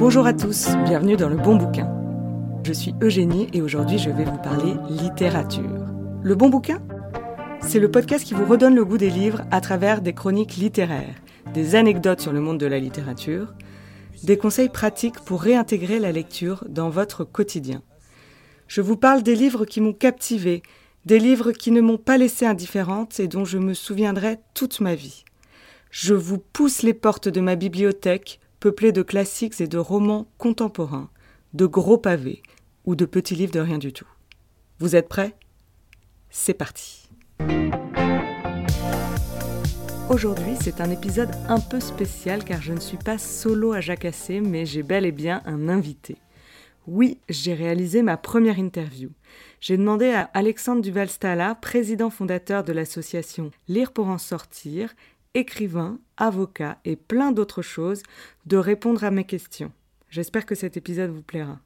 Bonjour à tous, bienvenue dans le bon bouquin. Je suis Eugénie et aujourd'hui je vais vous parler littérature. Le bon bouquin? C'est le podcast qui vous redonne le goût des livres à travers des chroniques littéraires, des anecdotes sur le monde de la littérature, des conseils pratiques pour réintégrer la lecture dans votre quotidien. Je vous parle des livres qui m'ont captivé, des livres qui ne m'ont pas laissé indifférente et dont je me souviendrai toute ma vie. Je vous pousse les portes de ma bibliothèque, peuplée de classiques et de romans contemporains, de gros pavés ou de petits livres de rien du tout. Vous êtes prêts? C'est parti. Aujourd'hui, c'est un épisode un peu spécial car je ne suis pas solo à jacasser, mais j'ai bel et bien un invité. Oui, j'ai réalisé ma première interview. J'ai demandé à Alexandre Duval-Stala, président fondateur de l'association Lire pour en sortir, écrivain, avocat et plein d'autres choses, de répondre à mes questions. J'espère que cet épisode vous plaira.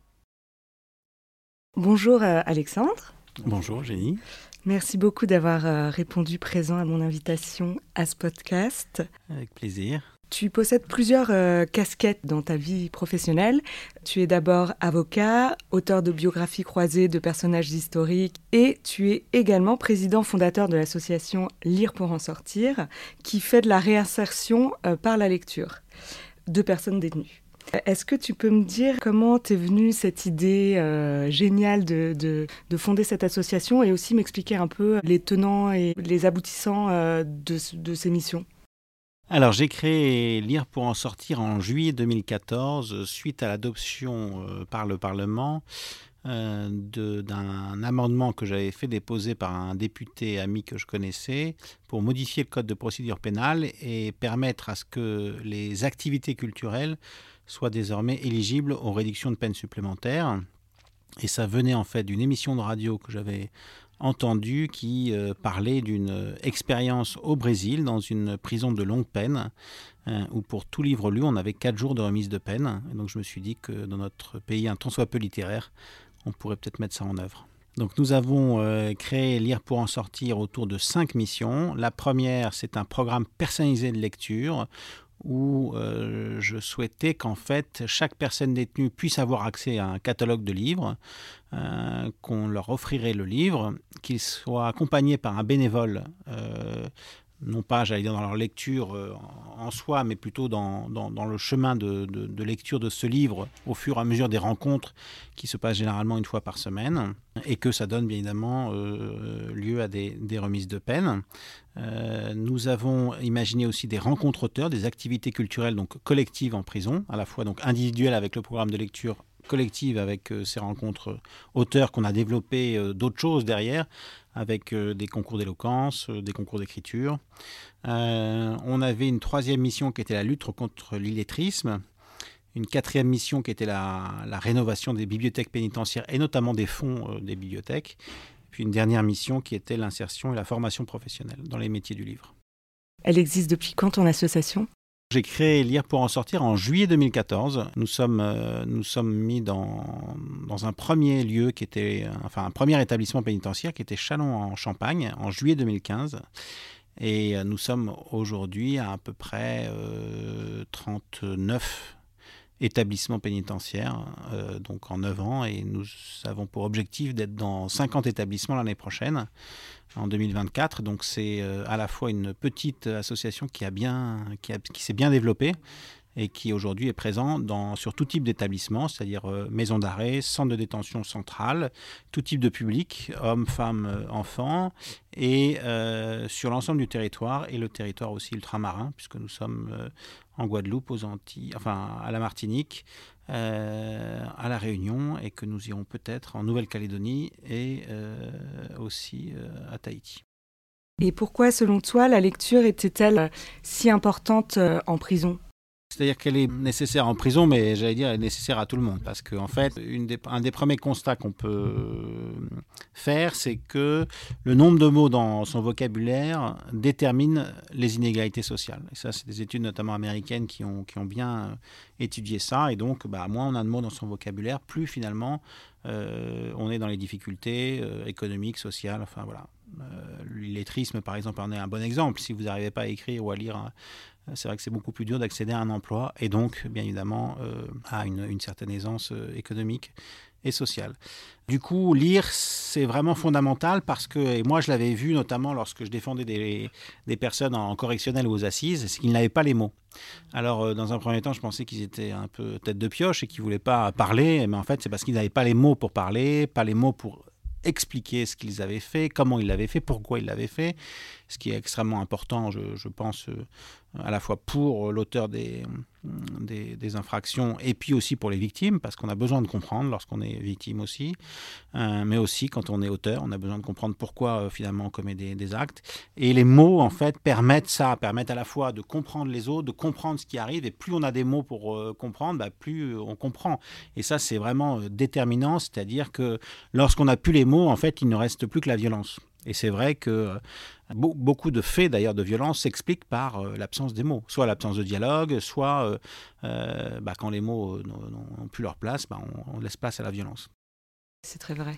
Bonjour euh, Alexandre. Bonjour Jenny. Merci beaucoup d'avoir euh, répondu présent à mon invitation à ce podcast. Avec plaisir. Tu possèdes plusieurs euh, casquettes dans ta vie professionnelle. Tu es d'abord avocat, auteur de biographies croisées de personnages historiques et tu es également président fondateur de l'association Lire pour en sortir qui fait de la réinsertion euh, par la lecture de personnes détenues. Est-ce que tu peux me dire comment t'es venue cette idée euh, géniale de, de, fonder cette association et aussi m'expliquer un peu les tenants et les aboutissants de ces missions? Alors j'ai créé Lire pour en sortir en juillet 2014 suite à l'adoption euh, par le Parlement euh, d'un amendement que j'avais fait déposer par un député ami que je connaissais pour modifier le code de procédure pénale et permettre à ce que les activités culturelles soient désormais éligibles aux réductions de peine supplémentaires. Et ça venait en fait d'une émission de radio que j'avais entendu qui euh, parlait d'une euh, expérience au Brésil dans une prison de longue peine euh, où pour tout livre lu on avait quatre jours de remise de peine. Et donc je me suis dit que dans notre pays un tant soit peu littéraire, on pourrait peut-être mettre ça en œuvre. Donc nous avons créé Lire pour en sortir autour de cinq missions. La première, c'est un programme personnalisé de lecture où euh, je souhaitais qu'en fait chaque personne détenue puisse avoir accès à un catalogue de livres, euh, qu'on leur offrirait le livre, qu'il soit accompagné par un bénévole euh, non pas, j'allais dire, dans leur lecture euh, en soi, mais plutôt dans, le chemin de, lecture de ce livre au fur et à mesure des rencontres qui se passent généralement une fois par semaine, et que ça donne bien évidemment euh, lieu à des, des, remises de peine. Euh, nous avons imaginé aussi des rencontres auteurs, des activités culturelles donc collectives en prison, à la fois donc individuelles avec le programme de lecture collective avec ces rencontres auteurs qu'on a développé d'autres choses derrière, avec euh, des concours d'éloquence, euh, des concours d'écriture. Euh, on avait une troisième mission qui était la lutte contre l'illettrisme, une quatrième mission qui était la, rénovation des bibliothèques pénitentiaires et notamment des fonds des bibliothèques, puis une dernière mission qui était l'insertion et la formation professionnelle dans les métiers du livre. Elle existe depuis quand ton association? J'ai créé Lire pour en sortir en juillet 2014. Nous sommes, euh, nous sommes mis dans, dans un premier lieu qui était, enfin un premier établissement pénitentiaire qui était Chalon en Champagne en juillet 2015. Et euh, nous sommes aujourd'hui à à peu près 39 euh, établissements pénitentiaires, donc en 9 ans, et nous avons pour objectif d'être dans 50 établissements l'année prochaine en 2024. Donc c'est euh, à la fois une petite association qui, a bien, qui, qui s'est bien développée et qui aujourd'hui est présent dans, sur tout type d'établissement, c'est-à-dire euh, maison d'arrêt, centre de détention centrale, tout type de public, hommes, femmes, euh, enfants, et sur l'ensemble du territoire, et le territoire aussi ultramarin, puisque nous sommes en Guadeloupe, aux Antilles, enfin à la Martinique, euh, à La Réunion et que nous irons peut-être en Nouvelle-Calédonie et euh, aussi euh, à Tahiti. Et pourquoi, selon toi, la lecture était-elle si importante en prison? C'est-à-dire qu'elle est nécessaire en prison, mais j'allais dire elle est nécessaire à tout le monde. Parce qu'en en fait, un des premiers constats qu'on peut faire, c'est que le nombre de mots dans son vocabulaire détermine les inégalités sociales. Et ça, c'est des études notamment américaines qui ont, bien étudié ça. Et donc, bah, moins on a de mots dans son vocabulaire, plus finalement euh, on est dans les difficultés euh, économiques, sociales, enfin voilà. L'illettrisme, par exemple, en est un bon exemple. Si vous n'arrivez pas à écrire ou à lire, c'est vrai que c'est beaucoup plus dur d'accéder à un emploi et donc, bien évidemment, à une, certaine aisance économique et sociale. Du coup, lire, c'est vraiment fondamental parce que, et moi je l'avais vu notamment lorsque je défendais des, personnes en correctionnel ou aux assises, c'est qu'ils n'avaient pas les mots. Alors, euh, dans un premier temps, je pensais qu'ils étaient un peu tête de pioche et qu'ils ne voulaient pas parler, mais en fait, c'est parce qu'ils n'avaient pas les mots pour parler, pas les mots pour expliquer ce qu'ils avaient fait, comment ils l'avaient fait, pourquoi ils l'avaient fait, ce qui est extrêmement important, je, pense, euh, à la fois pour l'auteur des, des, infractions et puis aussi pour les victimes, parce qu'on a besoin de comprendre lorsqu'on est victime aussi, euh, mais aussi quand on est auteur, on a besoin de comprendre pourquoi euh, finalement on commet des, actes. Et les mots, en fait, permettent ça, permettent à la fois de comprendre les autres, de comprendre ce qui arrive, et plus on a des mots pour euh, comprendre, bah, plus on comprend. Et ça, c'est vraiment déterminant, c'est-à-dire que lorsqu'on n'a plus les mots, en fait, il ne reste plus que la violence. Et c'est vrai que euh, beaucoup de faits d'ailleurs de violence s'expliquent par euh, l'absence des mots, soit l'absence de dialogue, soit euh, bah, quand les mots n'ont plus leur place, bah, on, laisse place à la violence. C'est très vrai.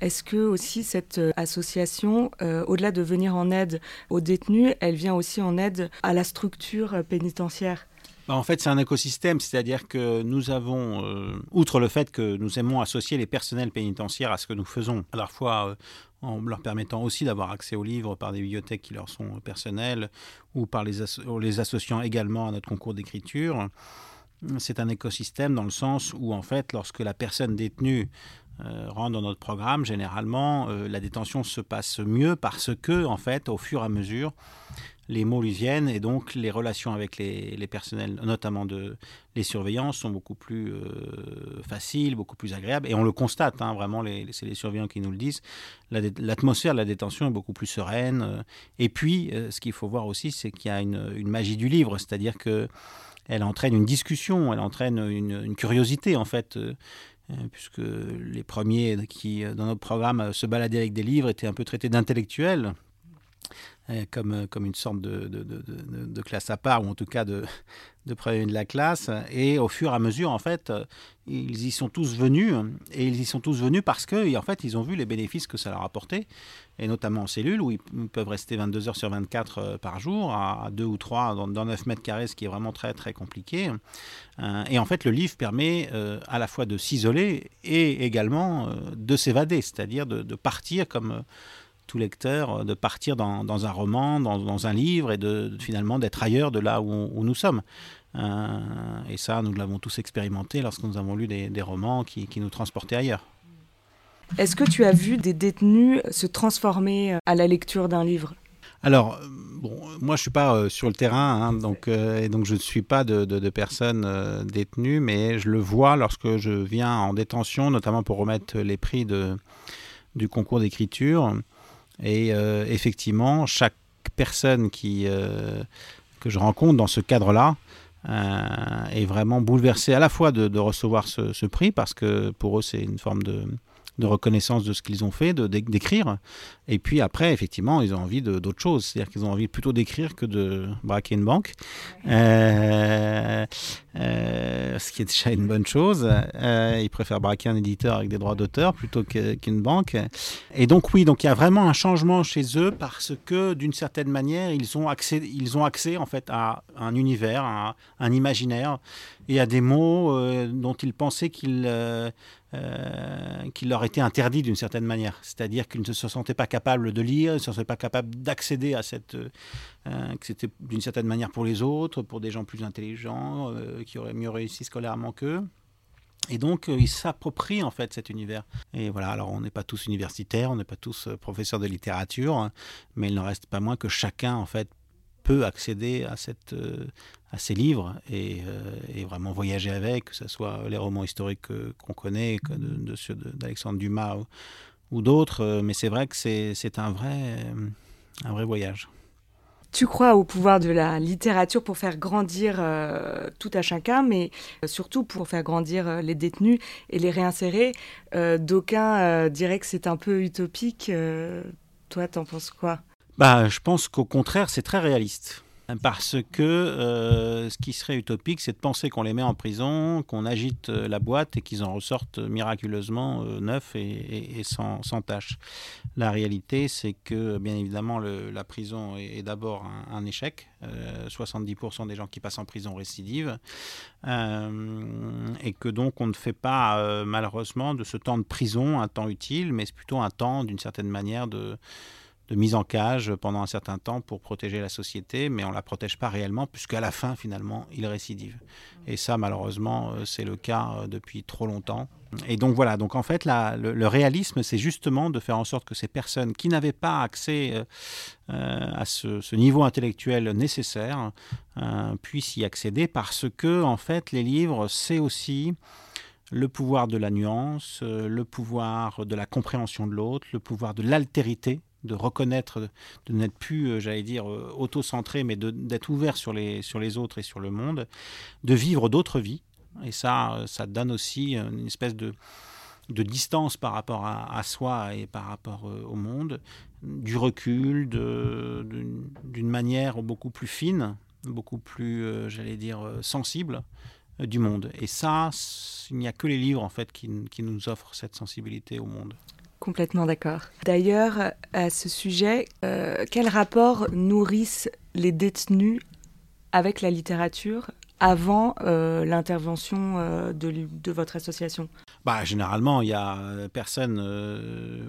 Est-ce que aussi cette association, au-delà de venir en aide aux détenus, elle vient aussi en aide à la structure pénitentiaire? Bah, en fait, c'est un écosystème, c'est-à-dire que nous avons, outre le fait que nous aimons associer les personnels pénitentiaires à ce que nous faisons, à la fois en leur permettant aussi d'avoir accès aux livres par des bibliothèques qui leur sont personnelles ou par les, les associant également à notre concours d'écriture. C'est un écosystème dans le sens où, en fait, lorsque la personne détenue euh, rentre dans notre programme, généralement, euh, la détention se passe mieux parce que, en fait, au fur et à mesure, les mots lui viennent et donc les relations avec les, personnels, notamment de, les surveillants, sont beaucoup plus euh, faciles, beaucoup plus agréables. Et on le constate, hein, vraiment, c'est les surveillants qui nous le disent. L'atmosphère de la détention est beaucoup plus sereine. Euh. et puis, euh, ce qu'il faut voir aussi, c'est qu'il y a une, magie du livre, c'est-à-dire que elle entraîne une discussion, elle entraîne une, curiosité, en fait puisque les premiers qui, dans notre programme, se baladaient avec des livres étaient un peu traités d'intellectuels. Euh, comme, euh, comme une sorte de, de, de, classe à part, ou en tout cas de, de premier de la classe. Et au fur et à mesure, en fait, euh, ils y sont tous venus, et ils y sont tous venus parce que, en fait, ils ont vu les bénéfices que ça leur a apporté, et notamment en cellule, où ils peuvent rester 22 heures sur 24 par jour, à 2 ou 3 dans, dans 9 mètres carrés, ce qui est vraiment très, très compliqué. Et en fait, le livre permet à la fois de s'isoler et également de s'évader, c'est-à-dire de, partir comme tout lecteur euh, de partir dans, dans un roman, dans, dans, un livre et de, finalement d'être ailleurs de là où, où nous sommes. Euh, et ça, nous l'avons tous expérimenté lorsque nous avons lu des, des romans qui, qui, nous transportaient ailleurs. Est-ce que tu as vu des détenus se transformer euh, à la lecture d'un livre? Alors, bon, moi je suis pas sur le terrain, hein, donc, et donc je ne suis pas de, de, de personnes détenues, mais je le vois lorsque je viens en détention, notamment pour remettre les prix de, du concours d'écriture. Et euh, effectivement, chaque personne qui, euh, que je rencontre dans ce cadre-là euh, est vraiment bouleversée à la fois de, recevoir ce, prix, parce que pour eux, c'est une forme de, reconnaissance de ce qu'ils ont fait, d'écrire. Et puis après, effectivement, ils ont envie d'autre chose. C'est-à-dire qu'ils ont envie plutôt d'écrire que de braquer une banque. Euh, ce qui est déjà une bonne chose. Euh, ils préfèrent braquer un éditeur avec des droits d'auteur plutôt qu'une banque. Et donc oui, donc il y a vraiment un changement chez eux parce que d'une certaine manière, ils ont accès, ils ont accès en fait à un univers, à un imaginaire et à des mots dont ils pensaient qu'ils euh, qui leur était interdit d'une certaine manière. C'est-à-dire qu'ils ne se sentaient pas capables de lire, ils ne se sentaient pas capables d'accéder à cette... Euh, que c'était d'une certaine manière pour les autres, pour des gens plus intelligents, euh, qui auraient mieux réussi scolairement qu'eux. Et donc, ils s'approprient en fait cet univers. Et voilà, alors on n'est pas tous universitaires, on n'est pas tous professeurs de littérature, hein, mais il n'en reste pas moins que chacun en fait peut accéder à, cette, euh, à ces livres et, euh, vraiment voyager avec, que ce soit les romans historiques qu'on connaît, que de, ceux d'Alexandre Dumas ou, d'autres. Euh, mais c'est vrai que c'est un vrai, un vrai voyage. Tu crois au pouvoir de la littérature pour faire grandir euh, tout à chacun, mais surtout pour faire grandir les détenus et les réinsérer. Euh, D'aucuns diraient que c'est un peu utopique. toi, t'en penses quoi? Bah, je pense qu'au contraire, c'est très réaliste. Parce que euh, ce qui serait utopique, c'est de penser qu'on les met en prison, qu'on agite euh, la boîte et qu'ils en ressortent miraculeusement euh, neufs et, sans, sans, tâche. La réalité, c'est que, bien évidemment, la prison est, d'abord un, échec. 70% des gens qui passent en prison récidivent. et que donc, on ne fait pas, malheureusement, de ce temps de prison un temps utile, mais c'est plutôt un temps, d'une certaine manière, de de mise en cage pendant un certain temps pour protéger la société, mais on ne la protège pas réellement, puisqu'à la fin, finalement, il récidive. Et ça, malheureusement, euh, c'est le cas euh, depuis trop longtemps. Et donc voilà, donc en fait, le, réalisme, c'est justement de faire en sorte que ces personnes qui n'avaient pas accès euh, à ce, niveau intellectuel nécessaire puissent y accéder, parce que, en fait, les livres, c'est aussi le pouvoir de la nuance, le pouvoir de la compréhension de l'autre, le pouvoir de l'altérité de reconnaître, de n'être plus, euh, j'allais dire, euh, auto-centré, mais d'être ouvert sur les, sur les autres et sur le monde, de vivre d'autres vies. Et ça, euh, ça donne aussi une espèce de, de distance par rapport à, soi et par rapport au monde, du recul, d'une manière beaucoup plus fine, beaucoup plus, j'allais dire, sensible du monde. Et ça, il n'y a que les livres, en fait, qui, qui nous offrent cette sensibilité au monde. Complètement d'accord. D'ailleurs, à ce sujet, euh, quel rapport nourrissent les détenus avec la littérature avant euh, l'intervention euh, de, votre association? Bah, Généralement, il y a personne.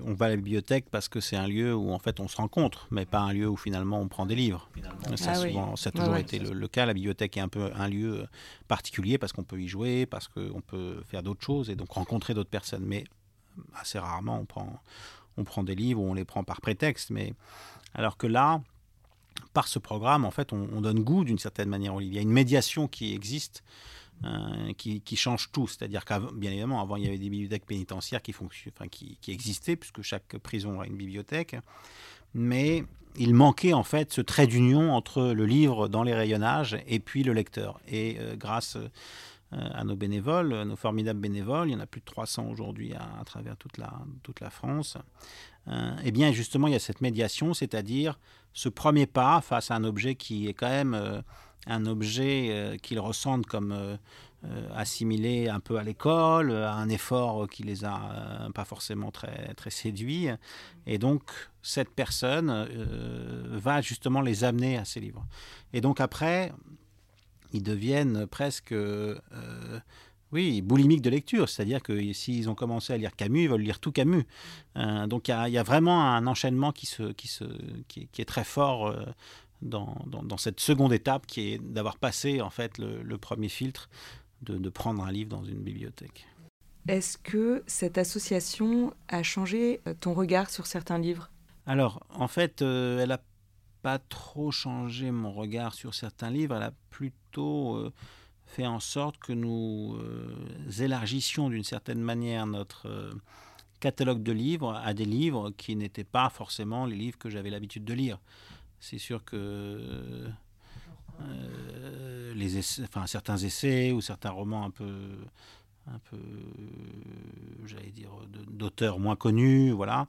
on va à la bibliothèque parce que c'est un lieu où en fait on se rencontre, mais pas un lieu où finalement on prend des livres. Ça, ah ça a toujours été le, cas. La bibliothèque est un peu un lieu particulier parce qu'on peut y jouer, parce qu'on peut faire d'autres choses et donc rencontrer d'autres personnes. Mais assez rarement on prend, on prend des livres ou on les prend par prétexte. Mais alors que là, par ce programme, en fait, on, donne goût d'une certaine manière au livre. Il y a une médiation qui existe. Euh, qui, change tout. C'est-à-dire qu'avant, bien évidemment, avant, il y avait des bibliothèques pénitentiaires qui, enfin, qui, qui, existaient, puisque chaque prison a une bibliothèque. Mais il manquait en fait ce trait d'union entre le livre dans les rayonnages et puis le lecteur. Et euh, grâce à nos bénévoles, nos formidables bénévoles, il y en a plus de 300 aujourd'hui à, travers toute la, toute la France, euh, eh bien justement il y a cette médiation, c'est-à-dire ce premier pas face à un objet qui est quand même euh, un objet qu'ils ressentent comme assimilé un peu à l'école, à un effort qui les a pas forcément très, très séduits. Et donc, cette personne va justement les amener à ces livres. Et donc après, ils deviennent presque, euh, oui, boulimiques de lecture. C'est-à-dire que s'ils ont commencé à lire Camus, ils veulent lire tout Camus. Euh, donc il y, a vraiment un enchaînement qui, se, qui, se, qui, est très fort euh, dans, dans, cette seconde étape, qui est d'avoir passé en fait le, premier filtre, de, de prendre un livre dans une bibliothèque. Est-ce que cette association a changé ton regard sur certains livres? Alors, en fait, elle a pas trop changé mon regard sur certains livres, elle a plutôt euh, fait en sorte que nous euh, élargissions d'une certaine manière notre euh, catalogue de livres à des livres qui n'étaient pas forcément les livres que j'avais l'habitude de lire. C'est sûr que les enfin, certains essais ou certains romans un peu un peu, j'allais dire, d'auteurs moins connus, voilà.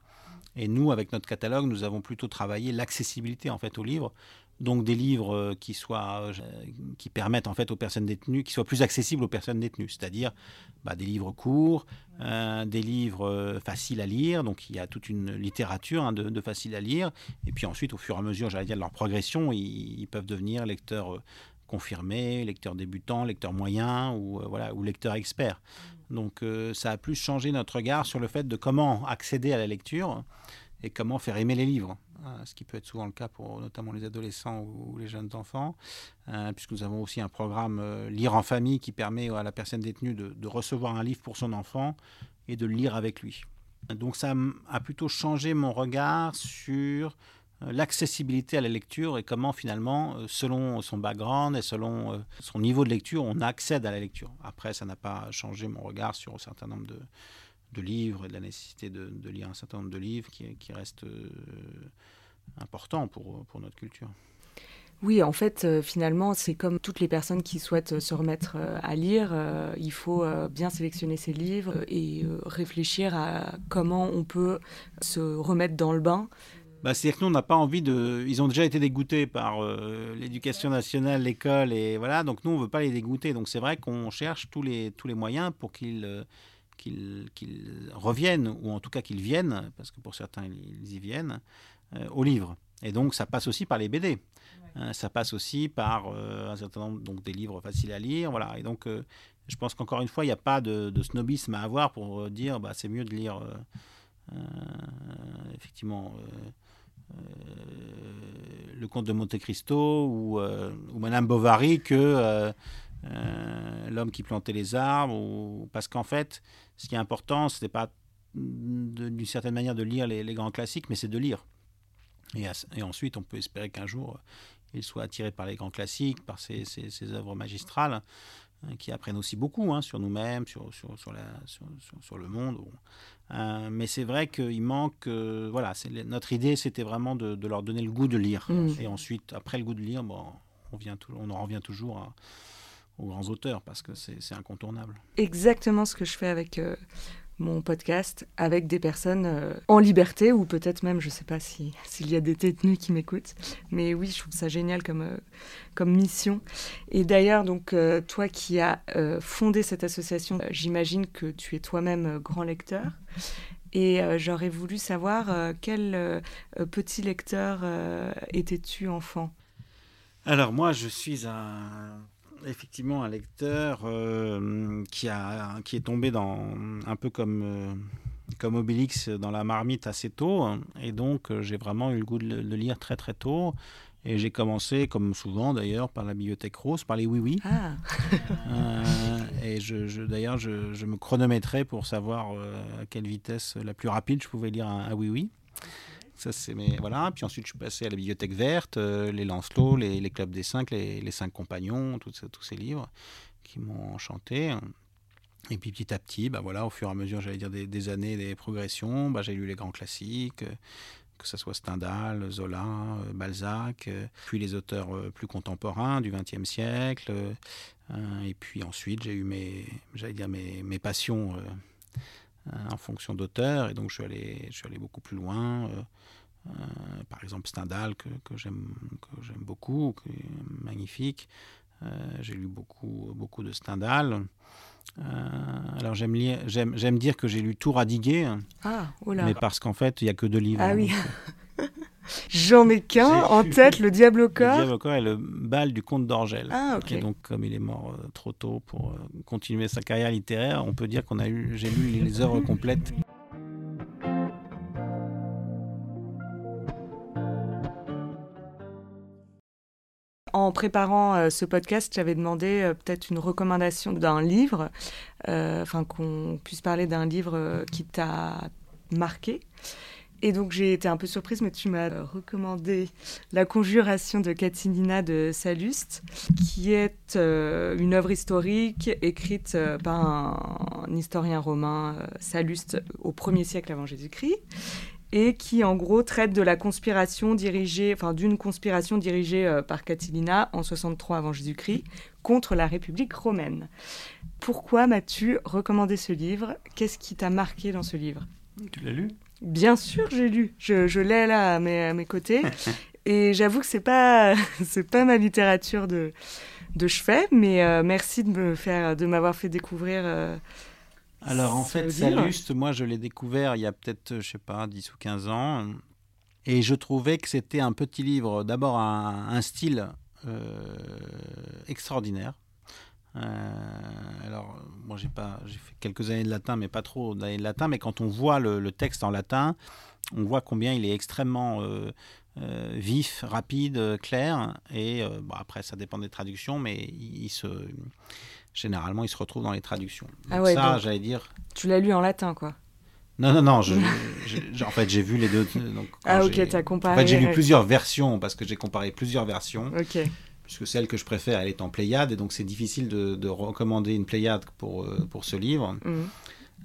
Et nous, avec notre catalogue, nous avons plutôt travaillé l'accessibilité en fait aux livres. Donc des livres euh, qui soient, euh, qui permettent en fait aux personnes détenues, qui soient plus accessibles aux personnes détenues, c'est-à-dire bah, des livres courts, euh, des livres faciles à lire. Donc il y a toute une littérature hein, de, facile à lire. Et puis ensuite, au fur et à mesure, j'allais dire de leur progression, ils, peuvent devenir lecteurs confirmés, lecteurs débutants, lecteurs moyens ou voilà ou lecteurs experts. Donc ça a plus changé notre regard sur le fait de comment accéder à la lecture et comment faire aimer les livres, hein, ce qui peut être souvent le cas pour notamment les adolescents ou les jeunes enfants, euh, puisque nous avons aussi un programme euh, Lire en famille qui permet à la personne détenue de, recevoir un livre pour son enfant et de le lire avec lui. Donc ça a plutôt changé mon regard sur euh, l'accessibilité à la lecture et comment finalement, selon son background et selon son niveau de lecture, on accède à la lecture. Après, ça n'a pas changé mon regard sur un certain nombre de, livres et de la nécessité de, lire un certain nombre de livres qui, restent euh, importants pour, notre culture. Oui, en fait, euh, finalement, c'est comme toutes les personnes qui souhaitent se remettre euh, à lire. il faut bien sélectionner ses livres et réfléchir à comment on peut se remettre dans le bain bah, C'est-à-dire que nous, on n'a pas envie de. Ils ont déjà été dégoûtés par euh, l'éducation nationale, l'école, et voilà. Donc nous, on ne veut pas les dégoûter. Donc c'est vrai qu'on cherche tous les, tous les moyens pour qu'ils euh, qu'ils reviennent, ou en tout cas qu'ils viennent, parce que pour certains, ils y viennent, euh, au livre. Et donc ça passe aussi par les BD. Hein, ça passe aussi par un certain nombre donc, des livres faciles à lire. Voilà. Et donc je pense qu'encore une fois, il n'y a pas de, de, snobisme à avoir pour dire bah, c'est mieux de lire. effectivement, euh, le comte de Monte Cristo ou, euh, Madame Bovary que euh, l'homme qui plantait les arbres. Ou... Parce qu'en fait, ce qui est important, ce n'est pas d'une certaine manière de lire les, grands classiques, mais c'est de lire. Et, ensuite, on peut espérer qu'un jour, il soit attiré par les grands classiques, par ces, ces, ces œuvres magistrales. Hein, qui apprennent aussi beaucoup hein, sur nous-mêmes, sur, le monde. Euh, mais c'est vrai qu'il manque. Euh, voilà, notre idée, c'était vraiment de, de, leur donner le goût de lire. Mmh. Et ensuite, après le goût de lire, bon, on, vient on en revient toujours aux grands auteurs parce que c'est incontournable. Exactement ce que je fais avec euh, mon podcast avec des personnes euh, en liberté ou peut-être même, je ne sais pas s'il y a des détenus qui m'écoutent. Mais oui, je trouve ça génial comme, euh, comme mission. Et d'ailleurs, donc euh, toi qui as fondé cette association, j'imagine que tu es toi-même grand lecteur. Et j'aurais voulu savoir quel petit lecteur étais-tu enfant? Alors moi, je suis un effectivement un lecteur euh, qui, a, qui est tombé dans, un peu comme, euh, comme Obélix dans la marmite assez tôt. Et donc, euh, j'ai vraiment eu le goût de, lire très très tôt. Et j'ai commencé, comme souvent d'ailleurs, par la bibliothèque rose, par les oui-oui. Ah. et je, d'ailleurs, je, je, me chronométrais pour savoir à quelle vitesse la plus rapide je pouvais lire un oui-oui. Ça, c'est mais voilà. Puis ensuite, je suis passé à la bibliothèque verte, euh, les Lancelot, les, les, clubs des cinq, les, les cinq compagnons, tous ces livres qui m'ont enchanté. Et puis petit à petit, bah voilà, au fur et à mesure, j'allais dire des, années, des progressions, bah, j'ai lu les grands classiques, euh, que ce soit Stendhal, Zola, euh, Balzac, puis les auteurs plus contemporains du XXe siècle. et puis ensuite, j'ai eu mes, j'allais dire mes, mes passions en fonction d'auteurs, et donc je suis allé, je suis allé beaucoup plus loin. Euh, par exemple Stendhal que, que j'aime beaucoup, qui est magnifique. Euh, j'ai lu beaucoup, beaucoup de Stendhal. Euh, alors j'aime j'aime dire que j'ai lu tout Radiguet, ah, mais parce qu'en fait il n'y a que deux livres. Ah oui. J'en ai qu'un en tête, Le Diable au corps. Le Diable au corps et le bal du comte d'Orgel. Ah. Et donc, comme il est mort trop tôt pour continuer sa carrière littéraire, on peut dire qu'on a eu, j'ai lu les œuvres complètes. En préparant euh, ce podcast, j'avais demandé euh, peut-être une recommandation d'un livre, euh, enfin qu'on puisse parler d'un livre qui t'a marqué. Et donc j'ai été un peu surprise, mais tu m'as recommandé La Conjuration de Catilina de Salluste, qui est une œuvre historique écrite par un, historien romain, Salluste, au 1er siècle avant Jésus-Christ, et qui en gros traite de la conspiration dirigée, enfin d'une conspiration dirigée euh, par Catilina en 63 avant Jésus-Christ contre la République romaine. Pourquoi m'as-tu recommandé ce livre? Qu'est-ce qui t'a marqué dans ce livre? Tu l'as lu? Bien sûr, j'ai lu. Je, l'ai là à mes, à mes côtés. et j'avoue que c'est pas c'est pas ma littérature de de chevet, mais euh, merci de me faire de m'avoir fait découvrir. Euh, alors en fait, Saluste, moi je l'ai découvert il y a peut-être, je sais pas, 10 ou 15 ans. Et je trouvais que c'était un petit livre, d'abord un, un, style euh, extraordinaire. Euh, alors, moi j'ai pas, j'ai fait quelques années de latin, mais pas trop d'années de latin. Mais quand on voit le, texte en latin, on voit combien il est extrêmement euh, vif, rapide, clair. Et bon, après, ça dépend des traductions, mais il se généralement, il se retrouve dans les traductions. ah ouais, ça, j'allais dire. Tu l'as lu en latin, quoi. Non, non, non. Je, en fait, j'ai vu les deux. Donc, ah, ok, tu as comparé. En fait, j'ai lu plusieurs versions parce que j'ai comparé plusieurs versions. Ok. Puisque celle que je préfère, elle est en Pléiade, et donc c'est difficile de, recommander une Pléiade pour, euh, pour ce livre. Mhm.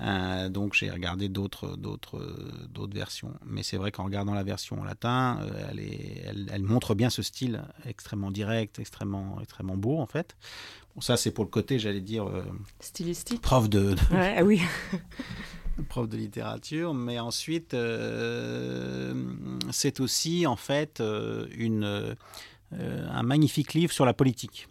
Euh, donc j'ai regardé d'autres d'autres d'autres versions, mais c'est vrai qu'en regardant la version en latin, euh, elle, est, elle, elle, montre bien ce style extrêmement direct, extrêmement extrêmement beau en fait. Bon, ça c'est pour le côté, j'allais dire stylistique, prof de. Ouais, ah oui. prof de littérature, mais ensuite, c'est aussi en fait une, un magnifique livre sur la politique.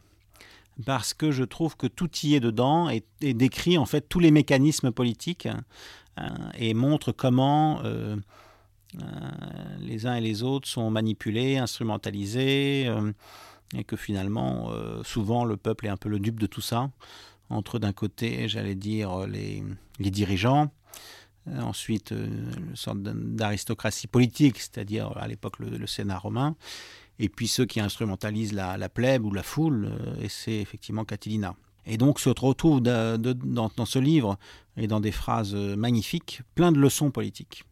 Parce que je trouve que tout y est dedans et, décrit en fait tous les mécanismes politiques hein, et montre comment euh, euh, les uns et les autres sont manipulés, instrumentalisés euh, et que finalement souvent le peuple est un peu le dupe de tout ça. Entre d'un côté j'allais dire les, dirigeants ensuite une sorte d'aristocratie politique c'est-à-dire à l'époque le Sénat romain et puis ceux qui instrumentalisent la, la plèbe ou la foule, euh, et c'est effectivement Catilina. Et donc se retrouve dans, ce livre et dans des phrases euh, magnifiques, plein de leçons politiques.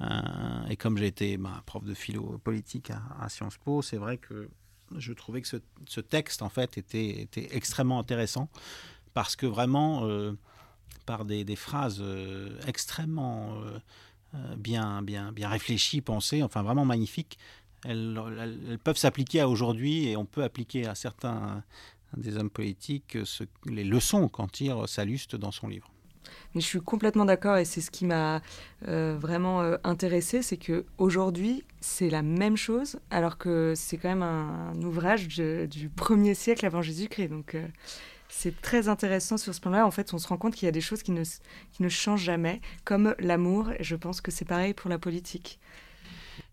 Euh, et comme j'ai été bah, prof de philo politique à, Sciences Po, c'est vrai que je trouvais que ce, texte en fait était, extrêmement intéressant parce que vraiment par des, des phrases extrêmement bien, bien, bien réfléchies, pensées, enfin vraiment magnifiques, elles, peuvent s'appliquer à aujourd'hui et on peut appliquer à certains des hommes politiques les leçons qu'en tire Salluste dans son livre. Mais je suis complètement d'accord et c'est ce qui m'a euh, vraiment euh, intéressé, c'est que aujourd'hui c'est la même chose alors que c'est quand même un, ouvrage du premier siècle avant Jésus-Christ. Donc euh, c'est très intéressant sur ce plan-là. En fait, on se rend compte qu'il y a des choses qui ne, qui ne changent jamais, comme l'amour. Et je pense que c'est pareil pour la politique.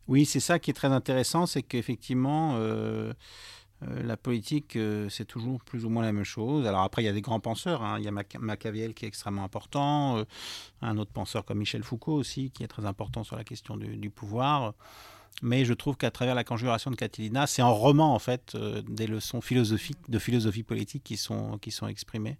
Oui, c'est ça qui est très intéressant, c'est qu'effectivement, euh, euh, la politique, euh, c'est toujours plus ou moins la même chose. Alors après, il y a des grands penseurs. Hein. Il y a Machiavel qui est extrêmement important, un autre penseur comme Michel Foucault aussi, qui est très important sur la question du, pouvoir. Mais je trouve qu'à travers la conjuration de Catilina, c'est en roman en fait des leçons philosophiques de philosophie politique qui sont qui sont exprimées.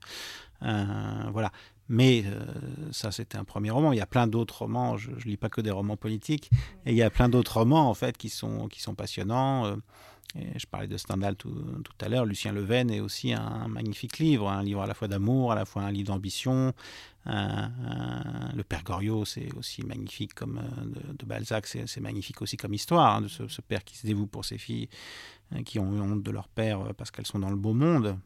voilà. Mais euh, ça, c'était un premier roman. Il y a plein d'autres romans. Je ne lis pas que des romans politiques. Et il y a plein d'autres romans, en fait, qui sont, qui sont passionnants. Euh, je parlais de Stendhal tout, tout à l'heure. Lucien Leven est aussi un magnifique livre. Un livre à la fois d'amour, à la fois un livre d'ambition. le Père Goriot, c'est aussi magnifique comme euh, de, Balzac. C'est magnifique aussi comme histoire, hein, de ce, père qui se dévoue pour ses filles qui ont honte de leur père parce qu'elles sont dans le beau monde.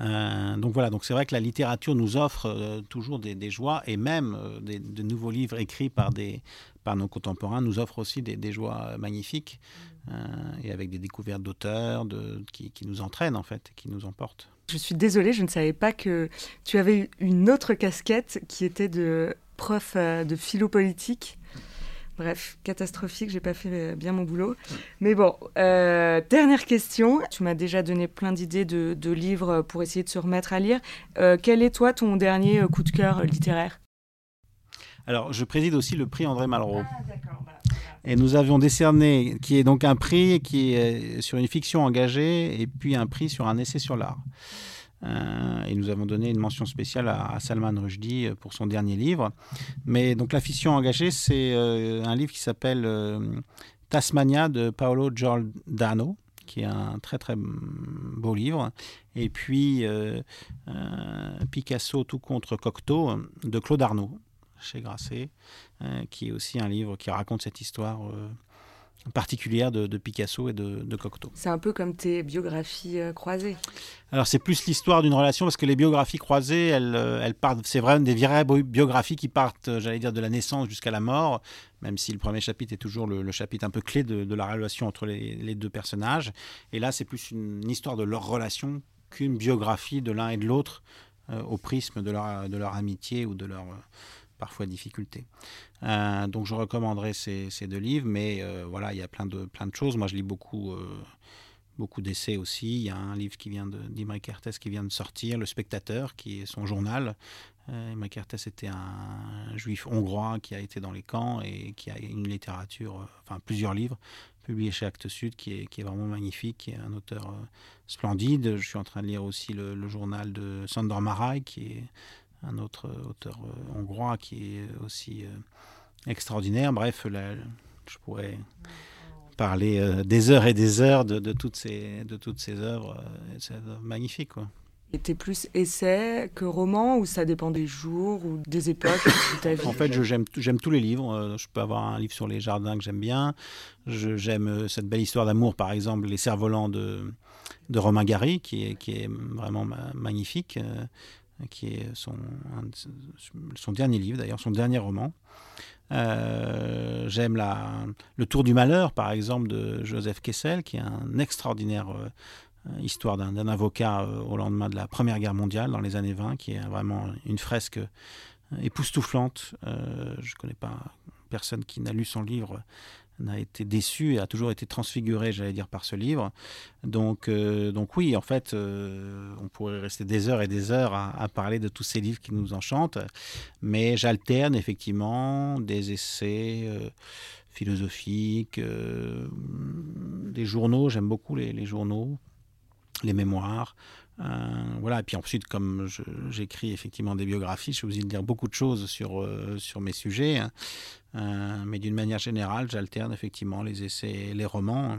Euh, donc voilà, donc c'est vrai que la littérature nous offre euh, toujours des, joies et même euh, des, de nouveaux livres écrits par, des, par nos contemporains nous offrent aussi des, joies magnifiques et avec des découvertes d'auteurs de, qui, qui, nous entraînent en fait, qui nous emportent. Je suis désolée, je ne savais pas que tu avais une autre casquette qui était de prof de philo politique. Bref, catastrophique, j'ai pas fait euh, bien mon boulot. Mais bon, euh, dernière question. Tu m'as déjà donné plein d'idées de, livres pour essayer de se remettre à lire. Euh, quel est toi ton dernier coup de cœur littéraire? Alors, je préside aussi le prix André Malraux. Ah, d'accord. Bah, et nous avions décerné, qui est donc un prix qui est sur une fiction engagée et puis un prix sur un essai sur l'art. Euh, et nous avons donné une mention spéciale à, Salman Rushdie euh, pour son dernier livre. Mais donc La fiction engagée, c'est euh, un livre qui s'appelle Tasmania de Paolo Giordano qui est un très très beau livre. Et puis Picasso tout contre Cocteau de Claude Arnaud chez Grasset, qui est aussi un livre qui raconte cette histoire particulière de, Picasso et de, Cocteau. C'est un peu comme tes biographies euh, croisées. Alors c'est plus l'histoire d'une relation parce que les biographies croisées, elles, euh, elles partent, c'est vrai, des vraies biographies qui partent, euh, j'allais dire, de la naissance jusqu'à la mort, même si le premier chapitre est toujours le, chapitre un peu clé de, la relation entre les, deux personnages. Et là, c'est plus une, histoire de leur relation qu'une biographie de l'un et de l'autre au prisme de leur, de leur amitié ou de leur parfois difficulté. Euh, donc je recommanderais ces, deux livres, mais euh, voilà, il y a plein de, plein de choses. Moi, je lis beaucoup, euh, beaucoup d'essais aussi. Il y a un livre qui vient d'Imre Kertész qui vient de sortir, Le Spectateur, qui est son journal. Imre Kertész était un juif hongrois qui a été dans les camps et qui a une littérature, enfin plusieurs livres publiés chez Actes Sud, qui est, qui est vraiment magnifique, qui est un auteur splendide. Je suis en train de lire aussi le, le journal de Sandor Marai, qui est un autre auteur euh, hongrois qui est aussi euh, extraordinaire. Bref, là, je pourrais parler euh, des heures et des heures de, toutes, ces, de toutes ces œuvres. c'est magnifique. Quoi. Était plus essai que roman ou ça dépend des jours ou des époques En fait, j'aime tous les livres. Je peux avoir un livre sur les jardins que j'aime bien. J'aime cette belle histoire d'amour, par exemple, Les cerfs volants de, de Romain Gary, qui est, qui est vraiment magnifique. Qui est son, dernier livre, d'ailleurs, son dernier roman. J'aime Le Tour du Malheur, par exemple, de Joseph Kessel, qui est un extraordinaire histoire d'un avocat au lendemain de la Première Guerre mondiale, dans les années 20, qui est vraiment une fresque époustouflante. je ne connais pas personne qui n'a lu son livre n'a été déçu et a toujours été transfiguré, j'allais dire, par ce livre. Donc, euh, donc oui, en fait, euh, on pourrait rester des heures et des heures à, parler de tous ces livres qui nous enchantent, mais j'alterne effectivement des essais euh, philosophiques, des journaux, j'aime beaucoup les, journaux, les mémoires. Voilà, et puis ensuite, comme j'écris effectivement des biographies, je suis obligé de dire beaucoup de choses sur, sur mes sujets. Hein. Euh, mais d'une manière générale, j'alterne effectivement les essais et les romans,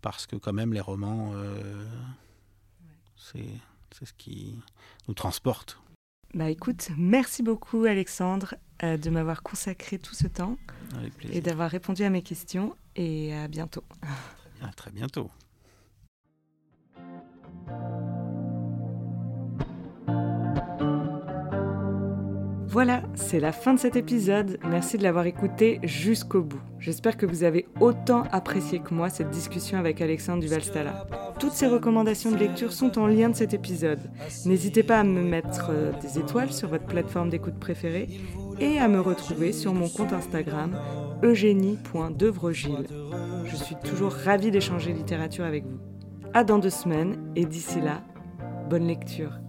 parce que quand même les romans, euh, c'est ce qui nous transporte. Bah écoute, merci beaucoup Alexandre euh, de m'avoir consacré tout ce temps et d'avoir répondu à mes questions et à bientôt. À très bientôt. Voilà, c'est la fin de cet épisode. Merci de l'avoir écouté jusqu'au bout. J'espère que vous avez autant apprécié que moi cette discussion avec Alexandre Duval-Stala. Toutes ces recommandations de lecture sont en lien de cet épisode. N'hésitez pas à me mettre euh, des étoiles sur votre plateforme d'écoute préférée et à me retrouver sur mon compte Instagram eugénie.devrogile. Je suis toujours ravie d'échanger littérature avec vous. À dans deux semaines et d'ici là, bonne lecture.